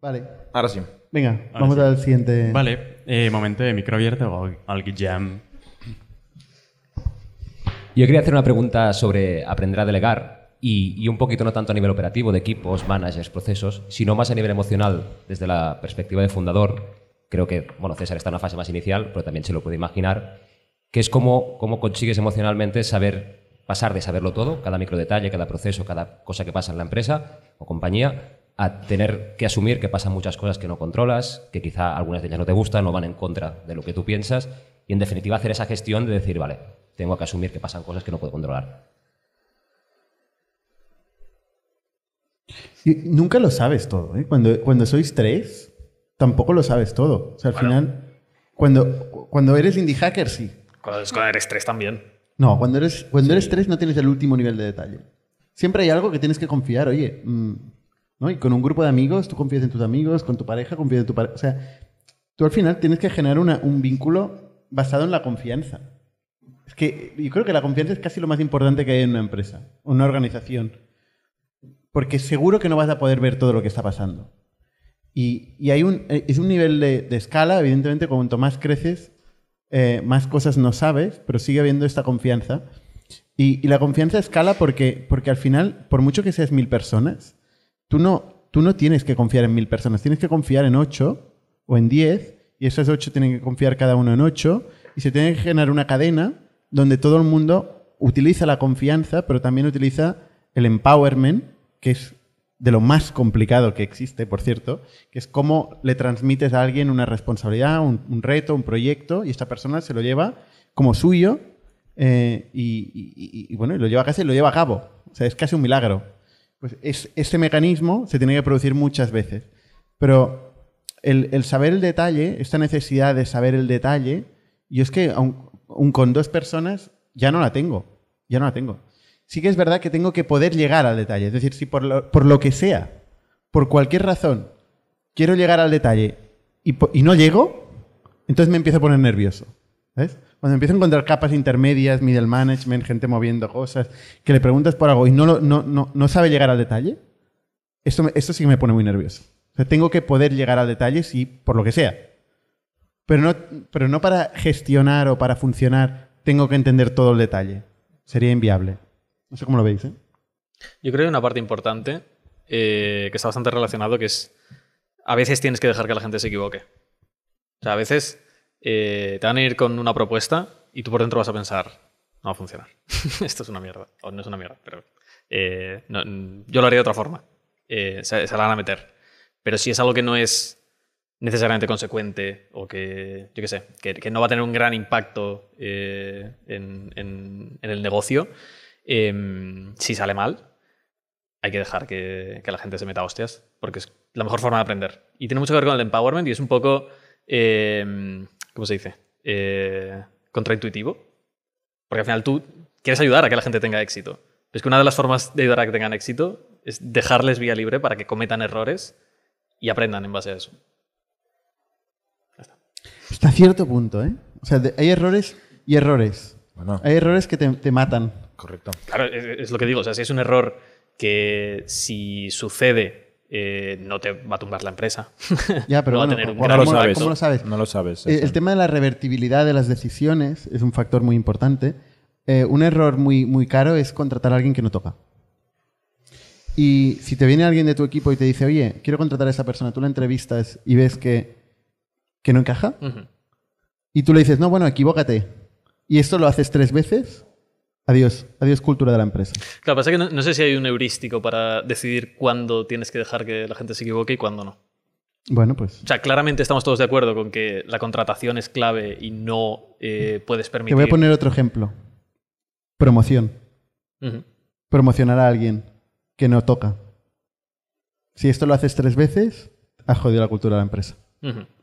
Vale. Ahora sí. Venga, vamos al siguiente. Vale, eh, momento de micro abierto o al, Guillem. Yo quería hacer una pregunta sobre aprender a delegar y, y un poquito no tanto a nivel operativo de equipos, managers, procesos, sino más a nivel emocional desde la perspectiva de fundador. Creo que, bueno, César está en una fase más inicial, pero también se lo puede imaginar, que es cómo, cómo consigues emocionalmente saber pasar de saberlo todo, cada micro detalle, cada proceso, cada cosa que pasa en la empresa o compañía, a tener que asumir que pasan muchas cosas que no controlas, que quizá algunas de ellas no te gustan o van en contra de lo que tú piensas, y en definitiva hacer esa gestión de decir, vale, tengo que asumir que pasan cosas que no puedo controlar. Y nunca lo sabes todo. ¿eh? Cuando, cuando sois tres, tampoco lo sabes todo. O sea, al final, cuando, cuando eres indie hacker, sí. Cuando, cuando eres tres también. No, cuando eres, cuando eres tres no tienes el último nivel de detalle. Siempre hay algo que tienes que confiar. Oye, mm, ¿no? Y con un grupo de amigos, tú confías en tus amigos, con tu pareja, confías en tu pareja. O sea, tú al final tienes que generar una- un vínculo basado en la confianza. Es que yo creo que la confianza es casi lo más importante que hay en una empresa, una organización. Porque seguro que no vas a poder ver todo lo que está pasando. Y, y hay un, eh, es un nivel de, de escala, evidentemente, cuanto más creces, eh, más cosas no sabes, pero sigue habiendo esta confianza. Y, la confianza escala porque, porque al final, por mucho que seas mil personas, tú no, tú no tienes que confiar en mil personas, tienes que confiar en ocho o en diez, y esas ocho tienen que confiar cada uno en ocho, y se tiene que generar una cadena donde todo el mundo utiliza la confianza, pero también utiliza el empowerment, que es de lo más complicado que existe, por cierto, que es cómo le transmites a alguien una responsabilidad, un, reto, un proyecto, y esta persona se lo lleva como suyo eh, y, y- y- bueno, lo lleva a lo lleva a cabo. O sea, es casi un milagro. Pues es, ese mecanismo se tiene que producir muchas veces. Pero el, el saber el detalle, esta necesidad de saber el detalle, yo es que aun, aun con dos personas ya no la tengo. Ya no la tengo. Sí que es verdad que tengo que poder llegar al detalle. Es decir, si por lo, que sea, por cualquier razón, quiero llegar al detalle y, no llego, entonces me empiezo a poner nervioso. ¿Ves? Cuando empiezo a encontrar capas intermedias, middle management, gente moviendo cosas, que le preguntas por algo y no, sabe llegar al detalle, esto, sí que me pone muy nervioso. Tengo que poder llegar al detalle si, por lo que sea. Pero no, pero no para gestionar o para funcionar tengo que entender todo el detalle. Sería inviable. No sé cómo lo veis, ¿eh? Yo creo que hay una parte importante eh, que está bastante relacionado, que es a veces tienes que dejar que la gente se equivoque. O sea, a veces eh, te van a ir con una propuesta y tú por dentro vas a pensar, no va a funcionar. Esto es una mierda. O no es una mierda, pero eh, yo lo haría de otra forma. Se, se la van a meter. Pero si es algo que no es necesariamente consecuente o que, yo qué sé, que, no va a tener un gran impacto en el negocio, em, si sale mal, hay que dejar que, que la gente se meta a hostias, porque es la mejor forma de aprender. Y tiene mucho que ver con el empowerment y es un poco, em, ¿cómo se dice? Eh, contraintuitivo. Porque al final tú quieres ayudar a que la gente tenga éxito. Pero es que una de las formas de ayudar a que tengan éxito es dejarles vía libre para que cometan errores y aprendan en base a eso. Hasta cierto punto, ¿eh? O sea, de- hay errores y errores. Bueno, Hay errores que te, te matan. Correcto. Claro, es, es lo que digo. O sea, si es un error que si sucede eh, no te va a tumbar la empresa. Ya, pero no va a tener un ¿cómo, gran lo cómo- sabes. cómo lo sabes? No lo sabes. Eh. El tema de la revertibilidad de las decisiones es un factor muy importante. Eh, un error muy, muy caro es contratar a alguien que no toca. Y si te viene alguien de tu equipo y te dice, oye, quiero contratar a esa persona, tú la entrevistas y ves que, que no encaja, y tú le dices, no, bueno, equivócate, y esto lo haces tres veces, adiós, adiós cultura de la empresa. Claro, pasa que no, no sé si hay un heurístico para decidir cuándo tienes que dejar que la gente se equivoque y cuándo no. Bueno, pues O sea, claramente estamos todos de acuerdo con que la contratación es clave y no eh, puedes te permitir. voy a poner otro ejemplo. Promoción. Promocionar a alguien que no toca. Si esto lo haces tres veces, has jodido la cultura de la empresa.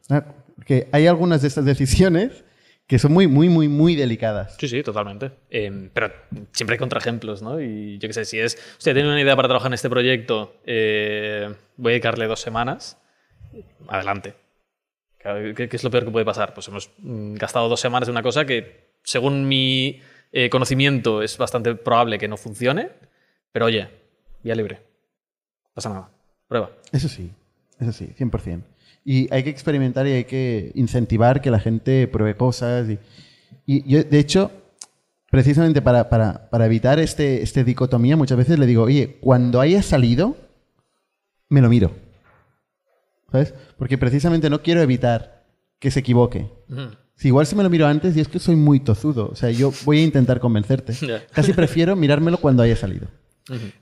¿Ah? Que hay algunas de estas decisiones que son muy, muy, muy, muy delicadas. Sí, sí, totalmente. Eh, pero siempre hay contraejemplos, ¿no? Y yo qué sé, si es, hostia, tengo una idea para trabajar en este proyecto, eh, voy a dedicarle dos semanas, adelante. Claro, ¿Qué, qué es lo peor que puede pasar? Pues hemos mm, gastado dos semanas en una cosa que, según mi eh, conocimiento, es bastante probable que no funcione, pero oye, vía libre. pasa nada. Prueba. Eso sí, eso sí, 100%. Y hay que experimentar y hay que incentivar que la gente pruebe cosas. Y, y yo, de hecho, precisamente para, para, para evitar este, este dicotomía, muchas veces le digo, oye, cuando haya salido, me lo miro. ¿Sabes? Porque precisamente no quiero evitar que se equivoque. Ujú. Si igual si me lo miro antes, y es que soy muy tozudo. O sea, yo voy a intentar convencerte. Ya. Casi prefiero mirármelo cuando haya salido.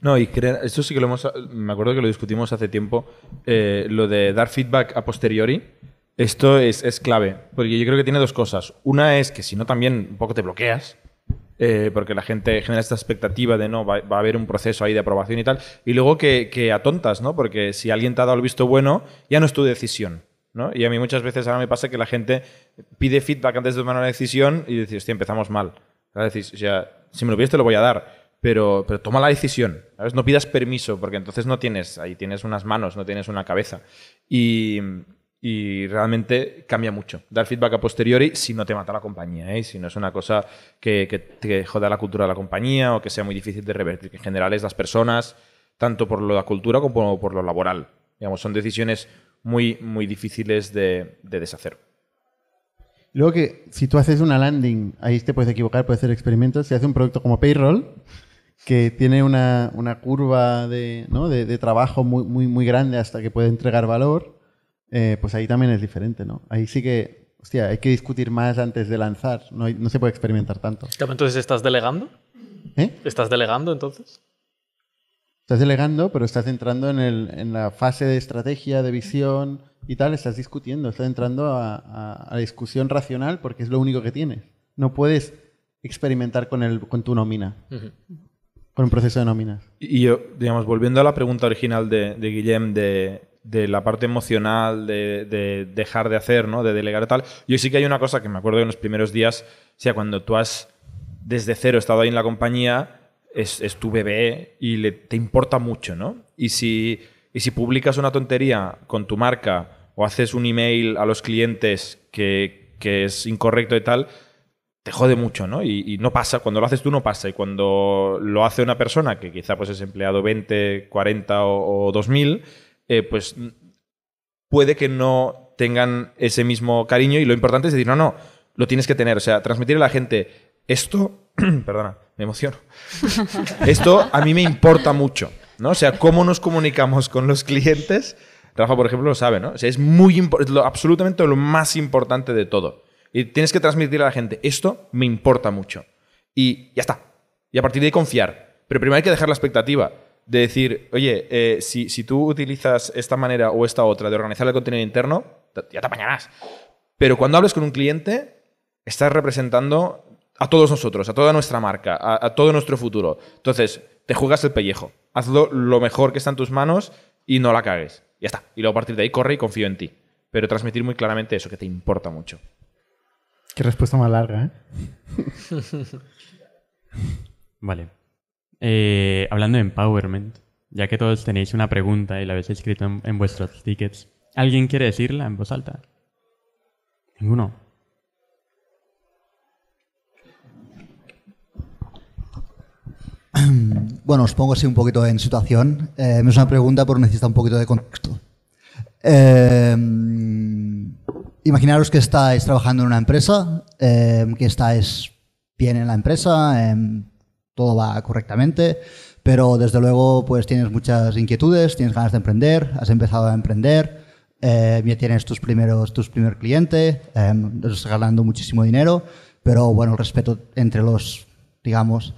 No, y esto sí que lo hemos. Me acuerdo que lo discutimos hace tiempo. eh, lo de dar feedback a posteriori. Esto es, es clave. Porque yo creo que tiene dos cosas. Una es que si no, también un poco te bloqueas. eh, porque la gente genera esta expectativa de no, va, va a haber un proceso ahí de aprobación y tal. Y luego que, que atontas, ¿no? Porque si alguien te ha dado el visto bueno, ya no es tu decisión. ¿no? Y a mí muchas veces ahora me pasa que la gente pide feedback antes de tomar una decisión y dices, hostia, empezamos mal. ¿Sabes? Decís, o sea, si me lo pides te lo voy a dar, pero, pero toma la decisión. ¿sabes? No pidas permiso, porque entonces no tienes, ahí tienes unas manos, no tienes una cabeza. Y, realmente cambia mucho. Dar feedback a posteriori si no te mata la compañía, ¿eh? si no es una cosa que, que te joda la cultura de la compañía o que sea muy difícil de revertir. En general es las personas, tanto por la cultura como por lo laboral. Digamos, son decisiones muy, muy difíciles de, de deshacer. Luego que si tú haces una landing, ahí te puedes equivocar, puedes hacer experimentos. Si haces un producto como Payroll, que tiene una, una curva de, ¿no? de, de trabajo muy, muy, muy grande hasta que puede entregar valor, eh, pues ahí también es diferente, ¿no? Ahí sí que, hostia, hay que discutir más antes de lanzar. No, hay- no se puede experimentar tanto. Entonces, ¿estás delegando? ¿Eh? ¿Estás delegando entonces? Estás delegando, pero estás entrando en, el, en la fase de estrategia, de visión y tal, estás discutiendo, estás entrando a, a- a la discusión racional porque es lo único que tienes. No puedes experimentar con, el, con tu nómina, Ujú. Con un proceso de nóminas. Y yo, digamos, volviendo a la pregunta original de, de Guillem de, de la parte emocional, de, de dejar de hacer, ¿no? De delegar y tal. Yo sí que hay una cosa que me acuerdo que en los primeros días, o sea, cuando tú has desde cero estado ahí en la compañía, es, es tu bebé y le, te importa mucho, ¿no? Y si, y si publicas una tontería con tu marca o haces un email a los clientes que, que es incorrecto y tal, te jode mucho, ¿no? Y, no pasa, cuando lo haces tú no pasa. Y cuando lo hace una persona que quizá pues es empleado 20, 40 o, o 2000, eh, pues puede que no tengan ese mismo cariño y lo importante es decir, no, no, lo tienes que tener. O sea, transmitir a la gente esto, perdona, me emociono. Esto a mí me importa mucho, ¿no? O sea, cómo nos comunicamos con los clientes. Rafa, por ejemplo, lo sabe, ¿no? O sea, es muy lo, absolutamente lo más importante de todo. Y tienes que transmitir a la gente, esto me importa mucho. Y ya está. Y a partir de ahí confiar. Pero primero hay que dejar la expectativa de decir, oye, eh, si, tú utilizas esta manera o esta otra de organizar el contenido interno, te- ya te apañarás. Pero cuando hables con un cliente, estás representando a todos nosotros, a toda nuestra marca, a, a todo nuestro futuro. Entonces, te juegas el pellejo. Hazlo lo mejor que está en tus manos y no la cagues. Ya está. Y luego a partir de ahí corre y confío en ti. Pero transmitir muy claramente eso, que te importa mucho. Qué respuesta más larga, ¿eh? Vale. Eh, hablando de empowerment, ya que todos tenéis una pregunta y la habéis escrito en, en vuestros tickets, ¿alguien quiere decirla en voz alta? Ninguno. Bueno, os pongo así un poquito en situación. Eh, es una pregunta, pero necesita un poquito de contexto. Eh, imaginaros que estáis trabajando en una empresa, eh, que estáis bien en la empresa, em, todo va correctamente, pero desde luego pues tienes muchas inquietudes, tienes ganas de emprender, has empezado a emprender, eh, ya tienes tus primeros tus primer cliente, estás ganando muchísimo dinero, pero bueno, el respeto entre los, digamos,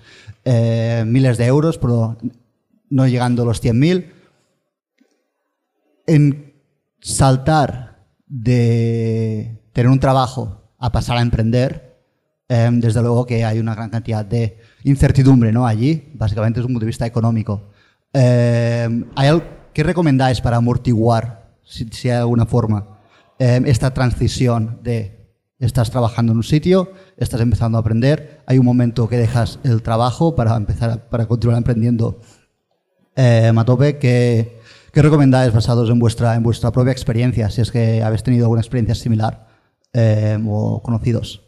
eh, miles de euros, pero no llegando a los 100.000. En saltar de tener un trabajo a pasar a emprender, eh, desde luego que hay una gran cantidad de incertidumbre ¿no? allí, básicamente desde un punto de vista económico. Eh, ¿hay al- ¿Qué recomendáis para amortiguar, si, si hay alguna forma, eh, esta transición de estás trabajando en un sitio, estás empezando a aprender, hay un momento que dejas el trabajo para empezar, a- para continuar emprendiendo eh, Matope, ¿qué, qué recomendáis basados en vuestra, en vuestra propia experiencia, si es que habéis tenido alguna experiencia similar eh, o conocidos?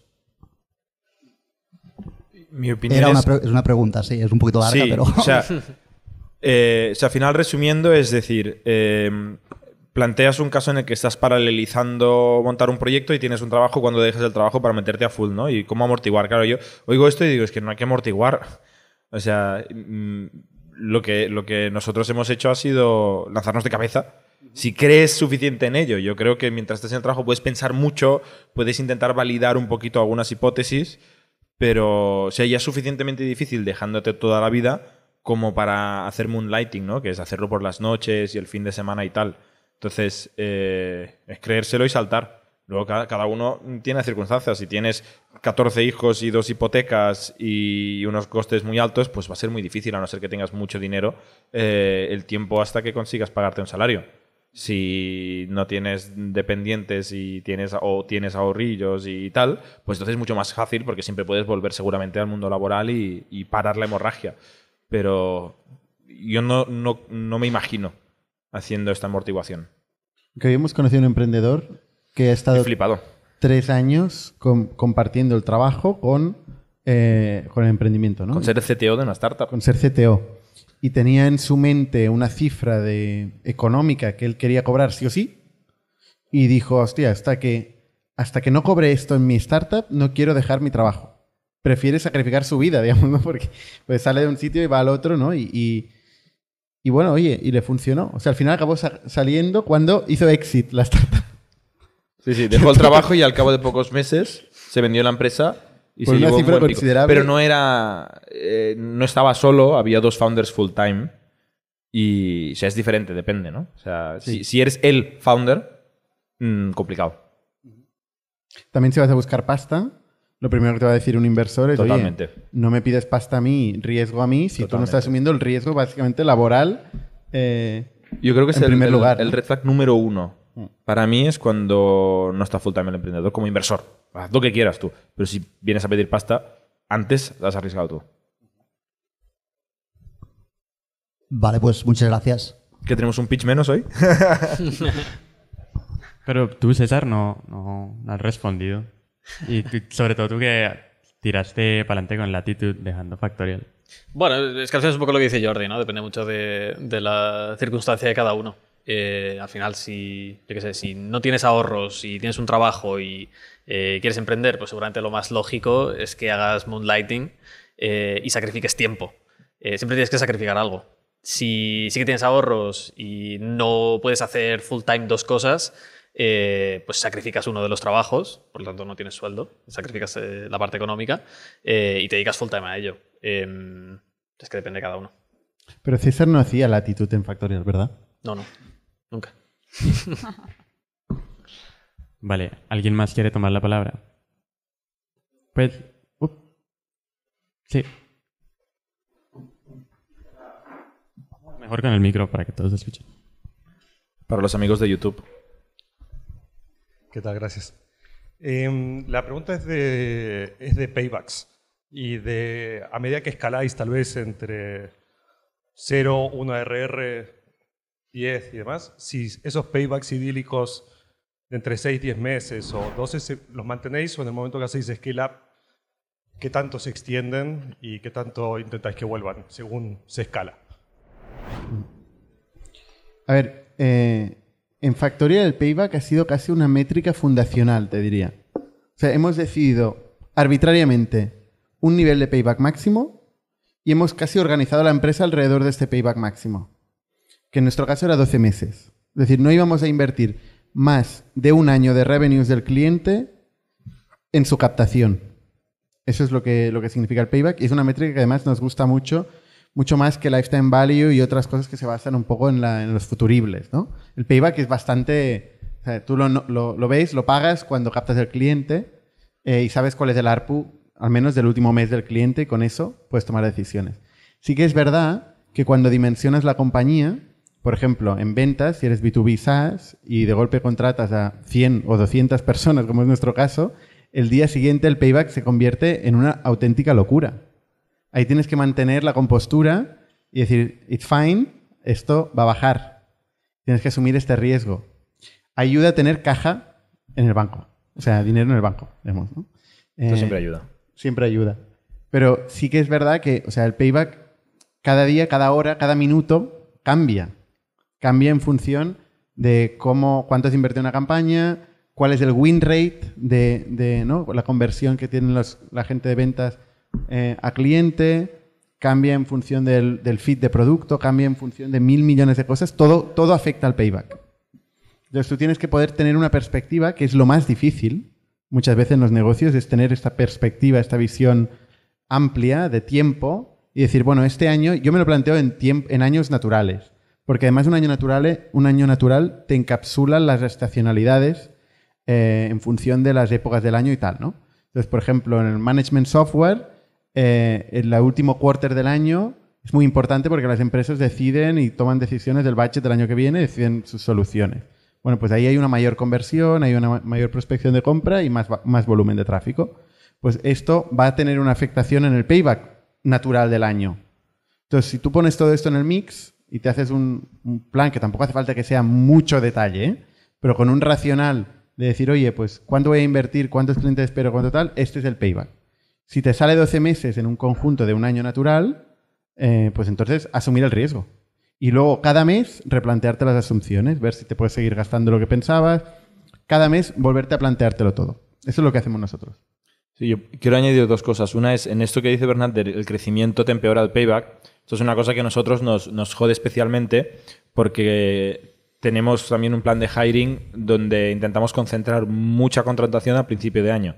Mi opinión Era es... una, pre- es una pregunta, sí, es un poquito larga, sí, pero... o sea, Eh, o sea, al final, resumiendo, es decir, eh, planteas un caso en el que estás paralelizando montar un proyecto y tienes un trabajo cuando dejas el trabajo para meterte a full, ¿no? Y cómo amortiguar. Claro, yo oigo esto y digo, es que no hay que amortiguar. O sea, mm, lo que, lo que nosotros hemos hecho ha sido lanzarnos de cabeza. Si crees suficiente en ello, yo creo que mientras estés en el trabajo puedes pensar mucho, puedes intentar validar un poquito algunas hipótesis, pero o sea, es suficientemente difícil dejándote toda la vida como para hacer moonlighting, ¿no? Que es hacerlo por las noches y el fin de semana y tal. Entonces, eh, es creérselo y saltar. Luego cada, cada uno tiene circunstancias. Si tienes 14 hijos y dos hipotecas y unos costes muy altos, pues va a ser muy difícil, a no ser que tengas mucho dinero, eh, el tiempo hasta que consigas pagarte un salario. Si no tienes dependientes y tienes, o tienes ahorrillos y tal, pues entonces es mucho más fácil porque siempre puedes volver seguramente al mundo laboral y, y parar la hemorragia. Pero yo no, no, no me imagino haciendo esta amortiguación. Que hemos conocido a un emprendedor que ha He estado flipado. Tres años com- compartiendo el trabajo con, eh, con el emprendimiento, ¿no? Con ser CTO de una startup. con ser CTO. Y tenía en su mente una cifra de económica que él quería cobrar sí o sí. Y dijo, hostia, hasta que, hasta que no cobre esto en mi startup, no quiero dejar mi trabajo. Prefiere sacrificar su vida, digamos, ¿no? Porque pues, sale de un sitio y va al otro, ¿no? Y, y, y bueno, oye, y le funcionó. O sea, al final acabó sa- saliendo cuando hizo exit la startup. Sí, sí, dejó el trabajo y al cabo de pocos meses se vendió la empresa y Por se una llevó un cifra buen pico. considerable. Pero no era. eh, no estaba solo, había dos founders full time. Y o sea, es diferente, depende, ¿no? O sea, si, si eres el founder, mm, complicado. También si vas a buscar pasta, lo primero que te va a decir un inversor es, oye, Totalmente. no me pides pasta a mí, riesgo a mí, si tú no Totalmente. estás asumiendo el riesgo básicamente laboral. eh, Yo creo que es En el, primer el- lugar, el ¿no? red flag número uno. Mm. Para mí es cuando no está full time el emprendedor como inversor. Haz lo que quieras tú. Pero si vienes a pedir pasta, antes la has arriesgado tú. Vale, pues muchas gracias. ¿Que tenemos un pitch menos hoy? Pero tú, César, no, no, no has respondido. Y tú- sobre todo tú que tiraste para adelante con Latitude dejando Factorial. Bueno, es que al final es un poco lo que dice Jordi, ¿no? Depende mucho de, de la circunstancia de cada uno. Eh, al final, si, yo qué sé, si no tienes ahorros y tienes un trabajo y eh, quieres emprender, pues seguramente lo más lógico es que hagas moonlighting eh, y sacrifiques tiempo. Siempre tienes que sacrificar algo. Si sí que tienes ahorros y no puedes hacer full time dos cosas, eh, pues sacrificas uno de los trabajos, por lo tanto no tienes sueldo, sacrificas eh, la parte económica eh, y te dedicas full time a ello. Em, es que depende de cada uno. pero César no hacía latitud en Factorial, ¿verdad? No, no, nunca. Vale, ¿alguien más quiere tomar la palabra? Pues... Sí. Mejor con el micro para que todos escuchen. Para los amigos de YouTube. ¿Qué tal? Gracias. Em, la pregunta es de, es de paybacks. Y de a medida que escaláis, tal vez entre 0, 1 RR, 10 y demás, si esos paybacks idílicos de entre 6, 10 meses o 12 se- los mantenéis o en el momento que hacéis scale up, ¿qué tanto se extienden y qué tanto intentáis que vuelvan según se escala? A ver, eh, en Factorial el payback ha sido casi una métrica fundacional, te diría. O sea, hemos decidido arbitrariamente un nivel de payback máximo y hemos casi organizado la empresa alrededor de este payback máximo, que en nuestro caso era 12 meses. Es decir, no íbamos a invertir más de un año de revenues del cliente en su captación. Eso es lo que, lo que significa el payback y es una métrica que además nos gusta mucho, mucho más que lifetime value y otras cosas que se basan un poco en, los futuribles. ¿no? El payback es bastante... tú lo, lo ves, lo pagas cuando captas el cliente eh, y sabes cuál es el ARPU, al menos del último mes del cliente y con eso puedes tomar decisiones. Sí que es verdad que cuando dimensionas la compañía, por ejemplo, en ventas, si eres B2B SaaS y de golpe contratas a 100 o 200 personas, como es nuestro caso, el día siguiente el payback se convierte en una auténtica locura. Ahí tienes que mantener la compostura y decir, it's fine, esto va a bajar. Tienes que asumir este riesgo. Ayuda a tener caja en el banco. O sea, dinero en el banco, digamos, ¿no? Esto Eh, siempre ayuda. Siempre ayuda. Pero sí que es verdad que, o sea, el payback cada día, cada hora, cada minuto cambia. Cambia en función de cómo, cuánto invertido en una campaña, cuál es el win rate de, de, la conversión que tiene la gente de ventas eh, a cliente, cambia en función del, del feed de producto, cambia en función de mil millones de cosas, todo, todo afecta al payback. Entonces tú tienes que poder tener una perspectiva, que es lo más difícil muchas veces en los negocios, es tener esta perspectiva, esta visión amplia de tiempo y decir, bueno, este año yo me lo planteo en, en años naturales, porque además un año natural, un año natural te encapsula las estacionalidades eh, en función de las épocas del año y tal, ¿no? Entonces, por ejemplo, en el management software, eh, en el último quarter del año es muy importante porque las empresas deciden y toman decisiones del budget del año que viene, deciden sus soluciones. Bueno, pues ahí hay una mayor conversión, hay una ma- mayor prospección de compra y más, más volumen de tráfico. Pues esto va a tener una afectación en el payback natural del año. Entonces, si tú pones todo esto en el mix y te haces un, plan que tampoco hace falta que sea mucho detalle, pero con un racional de decir, oye, pues ¿cuánto voy a invertir? ¿Cuántos clientes espero? ¿Cuánto tal? Este es el payback. Si te sale 12 meses en un conjunto de un año natural, eh, pues entonces asumir el riesgo. Y luego cada mes replantearte las asunciones, ver si te puedes seguir gastando lo que pensabas. Cada mes volverte a planteártelo todo. Eso es lo que hacemos nosotros. Sí, yo quiero añadir dos cosas. Una es, en esto que dice Bernat, del el crecimiento te empeora el payback. Esto es una cosa que a nosotros nos, nos jode especialmente porque tenemos también un plan de hiring donde intentamos concentrar mucha contratación al principio de año.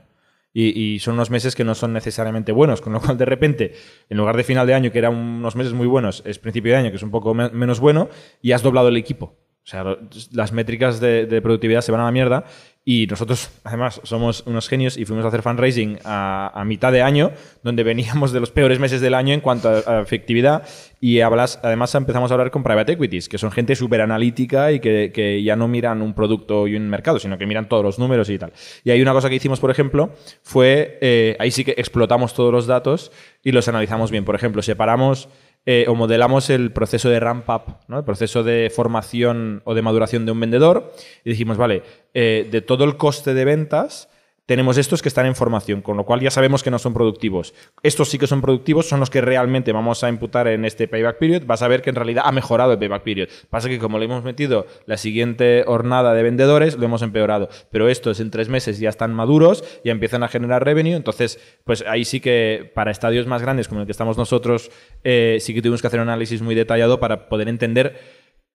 Y, son unos meses que no son necesariamente buenos, con lo cual de repente, en lugar de final de año, que eran unos meses muy buenos, es principio de año, que es un poco me- menos bueno, y has doblado el equipo. O sea, las métricas de productividad se van a la mierda y nosotros, además, somos unos genios y fuimos a hacer fundraising a, a mitad de año, donde veníamos de los peores meses del año en cuanto a, efectividad y hablas, además empezamos a hablar con private equities, que son gente súper analítica y que, que ya no miran un producto y un mercado, sino que miran todos los números y tal. Y hay una cosa que hicimos, por ejemplo, fue, eh, ahí sí que explotamos todos los datos y los analizamos bien. Por ejemplo, separamos eh, o modelamos el proceso de ramp up, ¿no? el proceso de formación o de maduración de un vendedor y dijimos, vale, eh, de todo el coste de ventas, tenemos estos que están en formación, con lo cual ya sabemos que no son productivos. Estos sí que son productivos, son los que realmente vamos a imputar en este payback period. Vas a ver que en realidad ha mejorado el payback period. Pasa que como le hemos metido la siguiente hornada de vendedores, lo hemos empeorado. Pero estos en tres meses ya están maduros, ya empiezan a generar revenue. Entonces, pues ahí sí que para estadios más grandes como el que estamos nosotros, eh, sí que tuvimos que hacer un análisis muy detallado para poder entender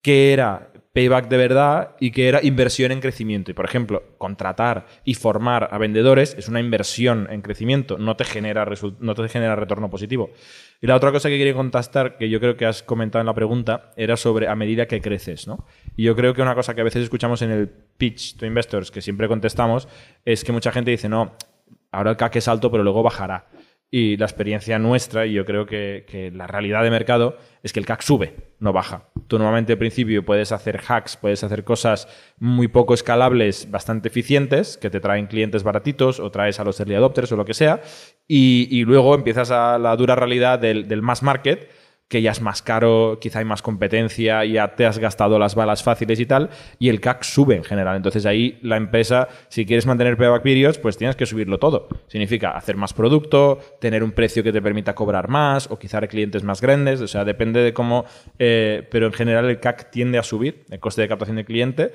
qué era payback de verdad y qué era inversión en crecimiento. Y, por ejemplo, contratar y formar a vendedores es una inversión en crecimiento, no te genera, no te genera retorno positivo. Y la otra cosa que quería contestar, que yo creo que has comentado en la pregunta, era sobre a medida que creces. ¿no? Y yo creo que una cosa que a veces escuchamos en el pitch to investors, que siempre contestamos, es que mucha gente dice, no, ahora el CAC es alto, pero luego bajará. Y la experiencia nuestra, y yo creo que, que la realidad de mercado, es que el CAC sube, no baja. Tú normalmente al principio puedes hacer hacks, puedes hacer cosas muy poco escalables, bastante eficientes, que te traen clientes baratitos o traes a los early adopters o lo que sea, y, y luego empiezas a la dura realidad del, del mass market, que ya es más caro, quizá hay más competencia, ya te has gastado las balas fáciles y tal, y el CAC sube en general. Entonces ahí la empresa, si quieres mantener payback periods, pues tienes que subirlo todo. Significa hacer más producto, tener un precio que te permita cobrar más, o quizá clientes más grandes, o sea, depende de cómo, eh, pero en general el CAC tiende a subir, el coste de captación de cliente.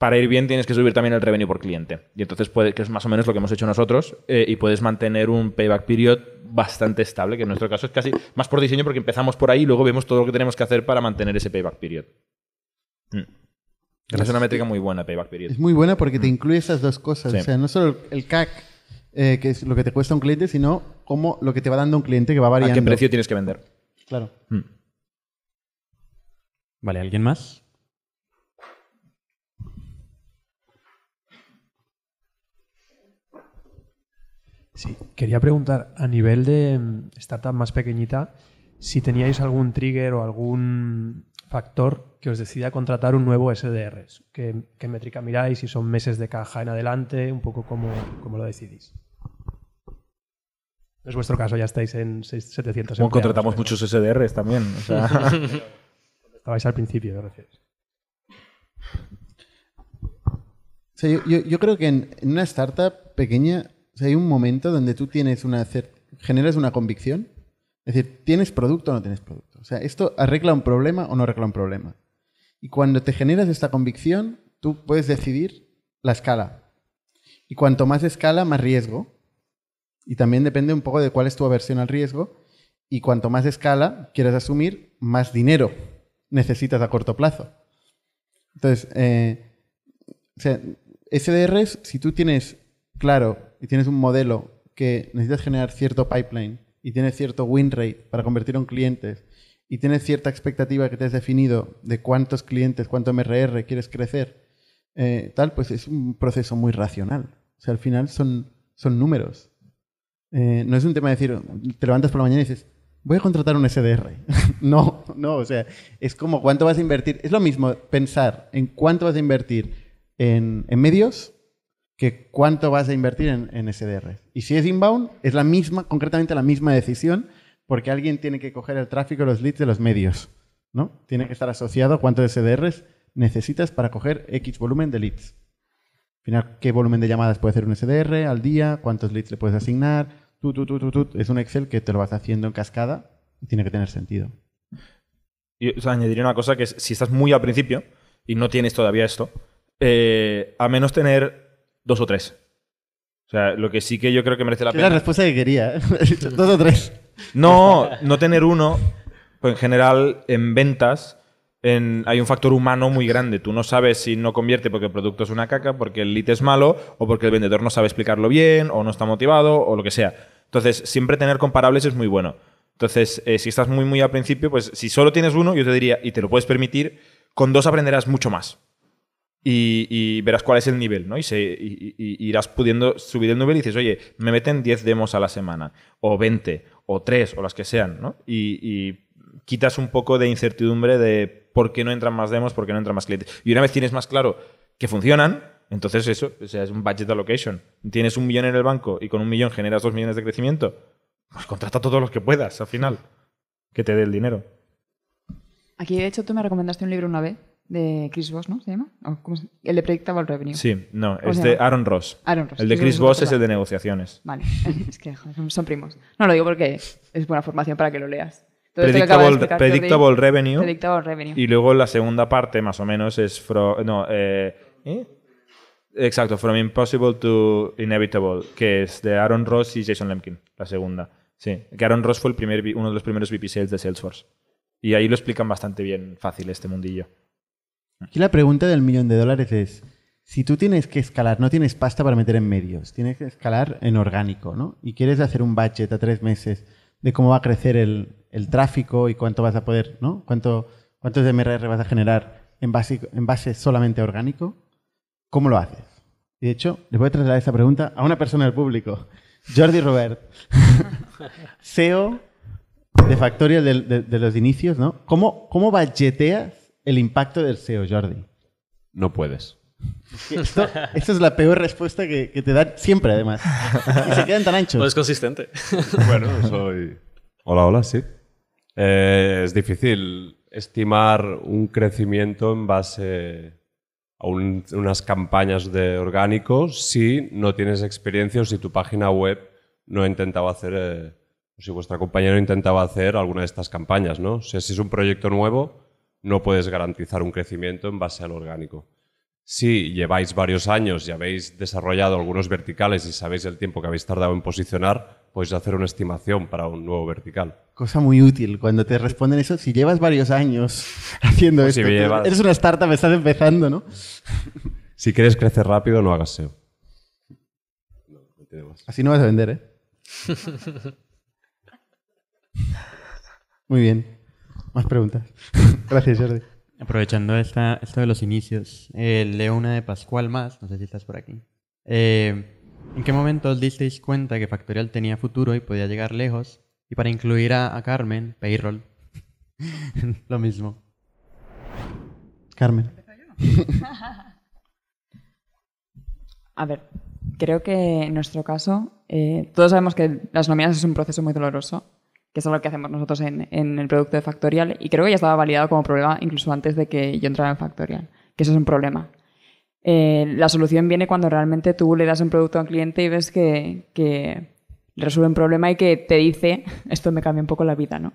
Para ir bien tienes que subir también el revenue por cliente. Y entonces puede, que es más o menos lo que hemos hecho nosotros, eh, y puedes mantener un payback period bastante estable, que en nuestro caso es casi más por diseño porque empezamos por ahí y luego vemos todo lo que tenemos que hacer para mantener ese payback period. Mm. Es una métrica muy buena, payback period. Es muy buena porque te incluye esas dos cosas. Sí. O sea, no solo el CAC, eh, que es lo que te cuesta un cliente, sino como lo que te va dando un cliente que va ¿A variando. qué precio tienes que vender? Claro. Mm. Vale, ¿alguien más? Sí, quería preguntar, a nivel de mm, startup más pequeñita, si teníais algún trigger o algún factor que os decida contratar un nuevo SDR. ¿Qué, qué métrica miráis? Si son meses de caja en adelante, un poco cómo, cómo lo decidís. No es vuestro caso, ya estáis en seis- 700 Como empleados, contratamos pero muchos SDRs también. o sea. Estabais al principio, me refieres. O sea, yo, yo- yo creo que en, en una startup pequeña hay un momento donde tú tienes una generas una convicción. Es decir, ¿tienes producto o no tienes producto? O sea, ¿esto arregla un problema o no arregla un problema? Y cuando te generas esta convicción, tú puedes decidir la escala. Y cuanto más escala, más riesgo. Y también depende un poco de cuál es tu aversión al riesgo. Y cuanto más escala quieres asumir, más dinero necesitas a corto plazo. Entonces, eh, o sea, SDRs, si tú tienes claro y tienes un modelo que necesitas generar cierto pipeline y tienes cierto win rate para convertir en clientes y tienes cierta expectativa que te has definido de cuántos clientes, cuánto MRR quieres crecer, eh, tal, pues es un proceso muy racional. O sea, al final son, son números. Eh, no es un tema de decir, te levantas por la mañana y dices, voy a contratar un SDR. no, no, o sea, es como cuánto vas a invertir. Es lo mismo pensar en cuánto vas a invertir en, en medios que cuánto vas a invertir en, en SDR. Y si es inbound, es la misma, concretamente la misma decisión, porque alguien tiene que coger el tráfico, los leads de los medios. ¿no? Tiene que estar asociado a cuántos SDRs necesitas para coger X volumen de leads. Al final, ¿qué volumen de llamadas puede hacer un SDR al día? ¿Cuántos leads le puedes asignar? Tú, tú, tú, tú, tú. Es un Excel que te lo vas haciendo en cascada y tiene que tener sentido. Y o añadiría una cosa que si estás muy al principio y no tienes todavía esto, eh, a menos tener dos o tres. O sea, lo que sí que yo creo que merece la Es la pena. respuesta que quería. ¿eh? Dos o tres. No, no tener uno, pues en general en ventas en- hay un factor humano muy grande. Tú no sabes si no convierte porque el producto es una caca, porque el lead es malo, o porque el vendedor no sabe explicarlo bien, o no está motivado, o lo que sea. Entonces, siempre tener comparables es muy bueno. Entonces, eh, si estás muy, muy al principio, pues si solo tienes uno, yo te diría, y te lo puedes permitir, con dos aprenderás mucho más. Y, verás cuál es el nivel, ¿no? Y, se, irás pudiendo subir el nivel y dices, oye, me meten 10 demos a la semana, o 20, o 3, o las que sean, ¿no? Y, quitas un poco de incertidumbre de por qué no entran más demos, por qué no entran más clientes. Y una vez tienes más claro que funcionan, entonces eso, es un budget allocation. Tienes un millón en el banco y con un millón generas dos millones de crecimiento, pues contrata a todos los que puedas al final, que te dé el dinero. Aquí, de hecho, tú me recomendaste un libro una vez de Chris Voss, ¿no? ¿Se llama? ¿O cómo se- El de Predictable Revenue. Sí, no, ¿Cómo es de? Aaron Ross. Aaron Ross. El de Chris Voss es el de negociaciones. Vale, es que son primos. No lo digo porque es buena formación para que lo leas. De Predictable, Revenue. Predictable Revenue. Y luego la segunda parte, más o menos, es fro- no, eh, ¿eh? Exacto, From Impossible to Inevitable, que es de Aaron Ross y Jason Lemkin, la segunda. Sí, que Aaron Ross fue el primer, uno de los primeros VP Sales de Salesforce. Y ahí lo explican bastante bien, fácil, este mundillo. Aquí la pregunta del millón de dólares es, si tú tienes que escalar, no tienes pasta para meter en medios, tienes que escalar en orgánico, ¿no? Y quieres hacer un budget a tres meses de cómo va a crecer el, el tráfico y cuánto vas a poder, ¿no? Cuánto, ¿Cuántos MRR vas a generar en base, en base solamente orgánico? ¿Cómo lo haces? Y de hecho, les voy a trasladar esta pregunta a una persona del público. Jordi Robert, CEO de Factorial de, de los inicios, ¿no? ¿Cómo, cómo budgeteas el impacto del SEO, Jordi? No puedes. Esto, es la peor respuesta que, que te dan siempre, además. Y se quedan tan anchos. No es consistente. Bueno, soy... Hola, hola, sí. Eh, es difícil estimar un crecimiento en base a un- unas campañas de orgánicos si no tienes experiencia o si tu página web no intentaba hacer, eh, o si vuestra compañía no intentaba hacer alguna de estas campañas, ¿no? O sea, si es un proyecto nuevo, no puedes garantizar un crecimiento en base al orgánico. Si lleváis varios años y habéis desarrollado algunos verticales y sabéis el tiempo que habéis tardado en posicionar, podéis hacer una estimación para un nuevo vertical. Cosa muy útil cuando te responden eso. Si llevas varios años haciendo Pues si esto, llevas- eres una startup, estás empezando, ¿no? Si quieres crecer rápido, no hagas SEO. No, no tiene más. Así no vas a vender, ¿eh? Muy bien. Más preguntas. Gracias, Jordi. Aprovechando esta, esto de los inicios, eh, leo una de Pascual más, no sé si estás por aquí. Eh, ¿En qué momento os disteis cuenta que Factorial tenía futuro y podía llegar lejos? Y para incluir a, a Carmen, Payroll, lo mismo. Carmen. A ver, creo que en nuestro caso, eh, todos sabemos que las nóminas es un proceso muy doloroso, que es algo que hacemos nosotros en, en el producto de Factorial, y creo que ya estaba validado como problema incluso antes de que yo entrara en Factorial, que eso es un problema. Eh, la solución viene cuando realmente tú le das un producto a un cliente y ves que, que resuelve un problema y que te dice, esto me cambia un poco la vida, ¿no?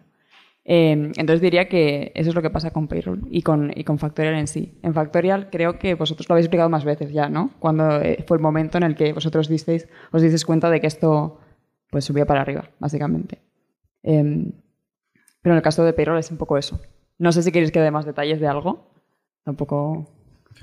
Eh, entonces diría que eso es lo que pasa con Payroll y con, y con Factorial en sí. En Factorial creo que vosotros lo habéis explicado más veces ya, ¿no? Cuando eh, fue el momento en el que vosotros disteis, os disteis cuenta de que esto pues subía para arriba, básicamente. Eh, pero en el caso de Payroll es un poco eso. No sé si queréis que dé más detalles de algo. Tampoco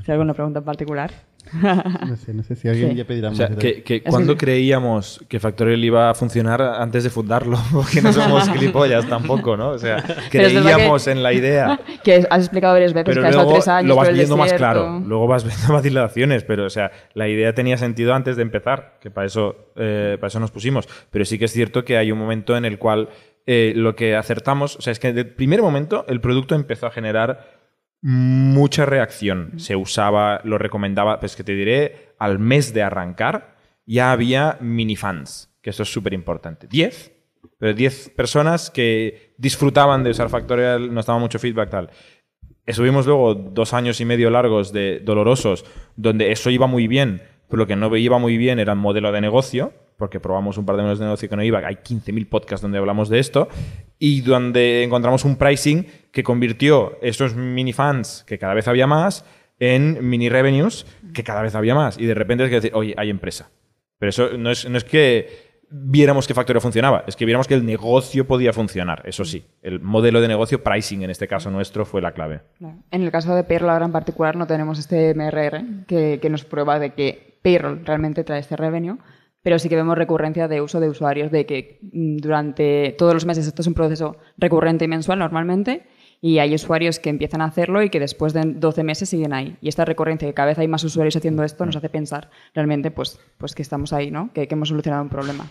si alguna pregunta en particular. No sé, no sé si alguien Sí. ya pedirá O más. sea, detalles. que, que que- creíamos que Factorial iba a funcionar antes de fundarlo, porque no somos gilipollas tampoco, ¿no? O sea, creíamos que- en la idea. que has explicado varias veces Pero que luego tres años lo vas viendo más claro. Luego vas viendo vacilaciones, pero o sea, la idea tenía sentido antes de empezar, que para eso, eh, para eso nos pusimos. Pero sí que es cierto que hay un momento en el cual eh, lo que acertamos, o sea, es que desde el primer momento el producto empezó a generar mucha reacción. Se usaba, lo recomendaba, pues que te diré, al mes de arrancar ya había minifans, que esto es súper importante. 10, pero 10 personas que disfrutaban de usar Factorial, nos daba mucho feedback tal. Estuvimos luego dos años y medio largos de dolorosos, donde eso iba muy bien, pero lo que no iba muy bien era el modelo de negocio, porque probamos un par de modelos de negocio que no iba. Hay 15.000 podcasts donde hablamos de esto, y donde encontramos un pricing que convirtió esos mini fans, que cada vez había más, en mini revenues, que cada vez había más. Y de repente es que decir, oye, hay empresa. Pero eso no es, no es que viéramos que Factorio funcionaba, es que viéramos que el negocio podía funcionar. Eso sí, el modelo de negocio, pricing en este caso nuestro, fue la clave. En el caso de Payroll ahora en particular no tenemos este MRR que, que nos prueba de que Payroll realmente trae este revenue, pero sí que vemos recurrencia de uso de usuarios, de que mm, durante todos los meses esto es un proceso recurrente y mensual normalmente, y hay usuarios que empiezan a hacerlo y que después de 12 meses siguen ahí. Y esta recurrencia, que cada vez hay más usuarios haciendo esto, nos hace pensar realmente pues, pues que estamos ahí, ¿no? que, hemos solucionado un problema.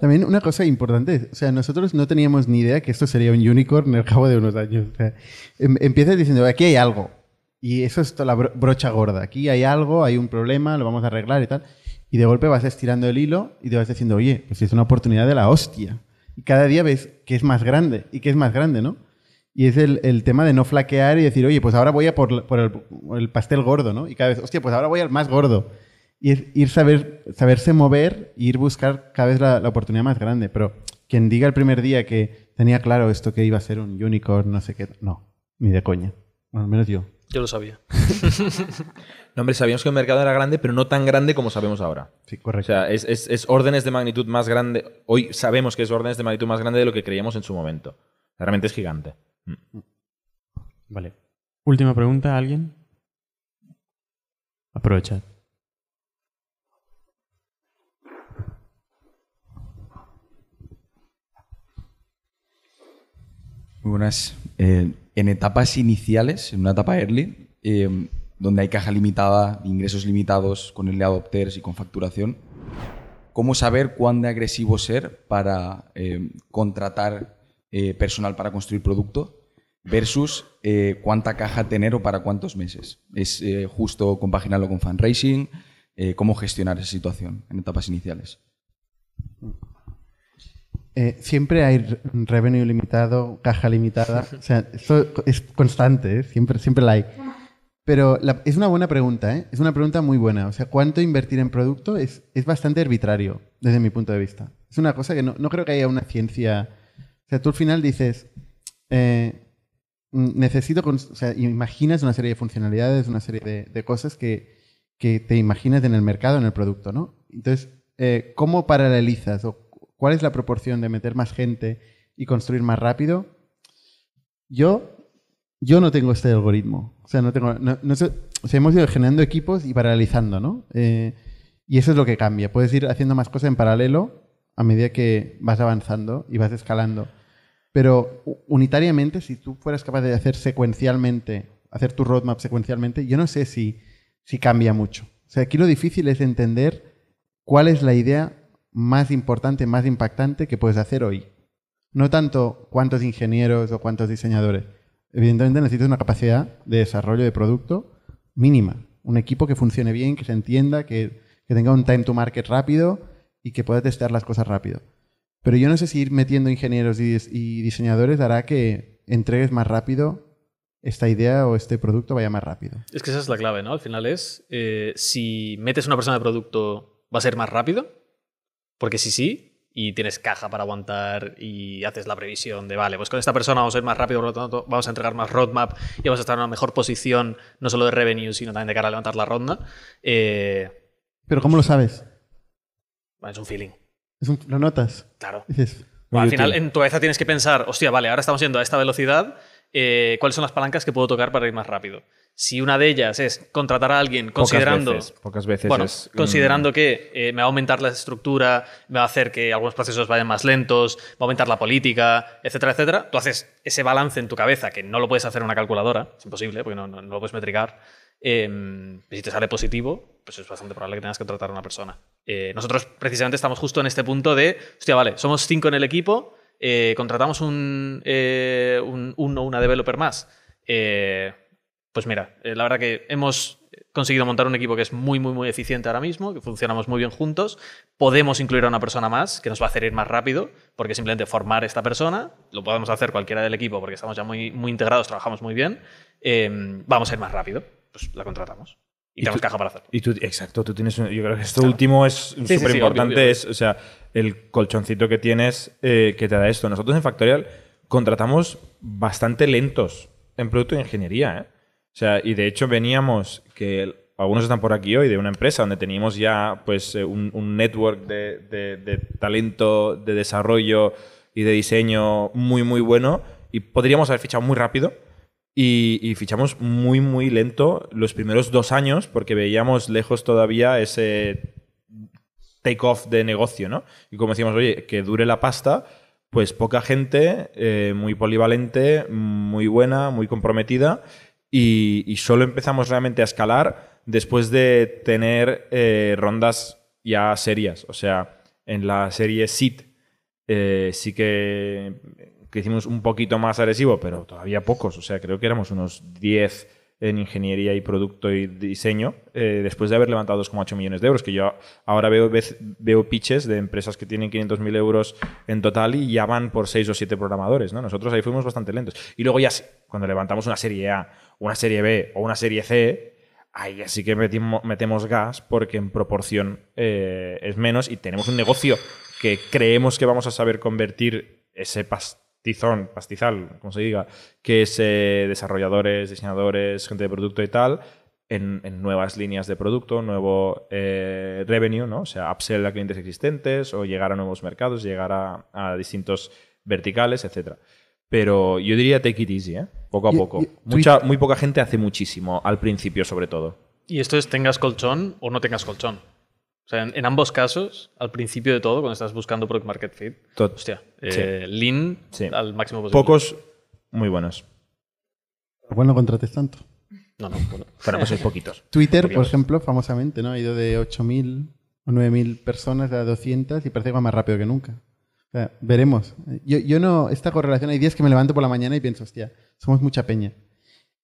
También una cosa importante, o sea, nosotros no teníamos ni idea que esto sería un unicorn al cabo de unos años. O em- empiezas diciendo, aquí hay algo. Y eso es toda la bro- brocha gorda. Aquí hay algo, hay un problema, lo vamos a arreglar y tal. Y de golpe vas estirando el hilo y te vas diciendo, oye, pues es una oportunidad de la hostia. Y cada día ves que es más grande y que es más grande, ¿no? Y es el, el tema de no flaquear y decir, oye, pues ahora voy a por, por el, el pastel gordo, ¿no? Y cada vez, hostia, pues ahora voy al más gordo. Y es ir saber, saberse mover e ir buscar cada vez la, la oportunidad más grande. Pero quien diga el primer día que tenía claro esto que iba a ser un unicorn, no sé qué, no, ni de coña. Bueno, al menos yo. Yo lo sabía. No, hombre, sabíamos que el mercado era grande, pero no tan grande como sabemos ahora. Sí, O correcto. sea, es, es- es órdenes de magnitud más grande. Hoy sabemos que es órdenes de magnitud más grande de lo que creíamos en su momento. Realmente es gigante. Mm. Vale. Última pregunta, ¿alguien? Aprovecha. Muy buenas. Eh, en etapas iniciales, en una etapa early, eh, donde hay caja limitada, ingresos limitados con early adopters y con facturación, ¿cómo saber cuán de agresivo ser para eh, contratar eh, personal para construir producto versus eh, cuánta caja tener o para cuántos meses? ¿Es eh, justo compaginarlo con fundraising? Eh, ¿Cómo gestionar esa situación en etapas iniciales? Eh, siempre hay re- revenue limitado, caja limitada. O sea, esto es constante, ¿eh? siempre, siempre la hay. Pero la- es una buena pregunta, ¿eh? Es una pregunta muy buena. O sea, ¿cuánto invertir en producto? Es, es bastante arbitrario, desde mi punto de vista. Es una cosa que no, no creo que haya una ciencia... O sea, tú al final dices, eh, mm, necesito... cons- O sea, imaginas una serie de funcionalidades, una serie de, de cosas que, que te imaginas en el mercado, en el producto, ¿no? Entonces, eh, ¿cómo paralelizas o cuál es la proporción de meter más gente y construir más rápido? Yo, yo no tengo este algoritmo. O sea, no tengo, no- o sea, hemos ido generando equipos y paralelizando, ¿no? Eh, y eso es lo que cambia. Puedes ir haciendo más cosas en paralelo a medida que vas avanzando y vas escalando. Pero unitariamente, si tú fueras capaz de hacer secuencialmente, hacer tu roadmap secuencialmente, yo no sé si, si cambia mucho. O sea, aquí lo difícil es entender cuál es la idea más importante, más impactante que puedes hacer hoy. No tanto cuántos ingenieros o cuántos diseñadores. Evidentemente necesitas una capacidad de desarrollo de producto mínima. Un equipo que funcione bien, que se entienda, que, tenga un time to market rápido y que pueda testear las cosas rápido. Pero yo no sé si ir metiendo ingenieros y diseñadores hará que entregues más rápido esta idea o este producto vaya más rápido. Es que esa es la clave, ¿no? Al final es, eh, si metes una persona de producto, ¿va a ser más rápido? Porque si sí, y tienes caja para aguantar y haces la previsión de, vale, pues con esta persona vamos a ir más rápido, por lo tanto vamos a entregar más roadmap y vamos a estar en una mejor posición, no solo de revenue, sino también de cara a levantar la ronda. Eh, Pero ¿cómo lo sabes? es un feeling. Es un- ¿Lo notas? Claro. Dices, Bueno, al final, en tu cabeza tienes que pensar, hostia, vale, ahora estamos yendo a esta velocidad, eh, ¿cuáles son las palancas que puedo tocar para ir más rápido? Si una de ellas es contratar a alguien considerando... Pocas veces, pocas veces bueno, es, considerando que eh, me va a aumentar la estructura, me va a hacer que algunos procesos vayan más lentos, va a aumentar la política, etcétera, etcétera. Tú haces ese balance en tu cabeza que no lo puedes hacer en una calculadora, es imposible porque no, no- no lo puedes metricar. Eh, y si te sale positivo, pues es bastante probable que tengas que contratar a una persona. Eh, nosotros precisamente estamos justo en este punto de, hostia, vale, somos cinco en el equipo, eh, contratamos un, eh, un, un o una developer más. Eh, pues mira, eh, la verdad que hemos conseguido montar un equipo que es muy, muy, muy eficiente ahora mismo, que funcionamos muy bien juntos. Podemos incluir a una persona más que nos va a hacer ir más rápido, porque simplemente formar esta persona, lo podemos hacer cualquiera del equipo porque estamos ya muy, muy integrados, trabajamos muy bien. eh, vamos a ir más rápido, pues la contratamos. Y, Y tenemos tú- caja para hacerlo. Y tú, exacto, tú tienes. un- Yo creo que esto último es sí, sí, súper importante. Es, o sea, el colchoncito que tienes eh, que te da esto. Nosotros en Factorial contratamos bastante lentos en producto de ingeniería. ¿eh? O sea, y de hecho veníamos, que algunos están por aquí hoy, de una empresa donde teníamos ya pues eh, un, un network de, de- talento, de desarrollo y de diseño muy, muy bueno. Y podríamos haber fichado muy rápido. Y, y fichamos muy, muy lento los primeros dos años porque veíamos lejos todavía ese take-off de negocio, ¿no? Y como decíamos, oye, que dure la pasta, pues poca gente, eh, muy polivalente, muy buena, muy comprometida y, solo empezamos realmente a escalar después de tener eh, rondas ya serias. O sea, en la serie SIT eh, sí que, que hicimos un poquito más agresivo, pero todavía pocos. O sea, creo que éramos unos 10 en ingeniería y producto y diseño, eh, después de haber levantado 2,8 millones de euros, que yo ahora veo, veo pitches de empresas que tienen 500.000 euros en total y ya van por 6 o 7 programadores. ¿no? Nosotros ahí fuimos bastante lentos. Y luego ya cuando levantamos una serie A, una serie B o una serie C, ahí ya sí que metemos gas porque en proporción eh, es menos y tenemos un negocio que creemos que vamos a saber convertir ese pastizón, pastizal, como se diga, que es eh, desarrolladores, diseñadores, gente de producto y tal, en, en nuevas líneas de producto, nuevo eh, revenue, ¿no? O sea, upsell a clientes existentes o llegar a nuevos mercados, llegar a, a distintos verticales, etcétera. Pero yo diría take it easy, ¿eh? Poco a Y- poco. y- Mucha, muy poca gente hace muchísimo, al principio sobre todo. Y esto es tengas colchón o no tengas colchón. O sea, en, en ambos casos, al principio de todo, cuando estás buscando product market fit, Tot- hostia, Sí. eh, lean Sí. al máximo posible. Pocos muy buenos. igual no contrates tanto. No, no, bueno. Pero pues hay poquitos. Twitter, por ejemplo, famosamente, ¿no? Ha ido de 8.000 o 9.000 personas a 200 y parece que va más rápido que nunca. O sea, veremos. Yo, yo no, esta correlación, hay días que me levanto por la mañana y pienso, hostia, somos mucha peña.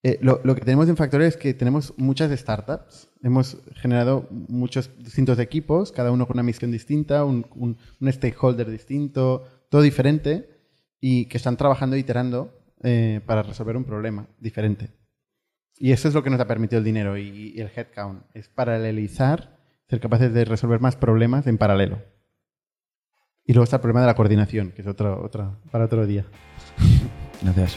Eh, lo, lo que tenemos en Factorial es que tenemos muchas startups. Hemos generado muchos distintos equipos, cada uno con una misión distinta, un, un- un stakeholder distinto, todo diferente, y que están trabajando iterando eh, para resolver un problema diferente. Y eso es lo que nos ha permitido el dinero y, y el headcount. Es paralelizar, ser capaces de resolver más problemas en paralelo. Y luego está el problema de la coordinación, que es otro, otra, para otro día. Gracias.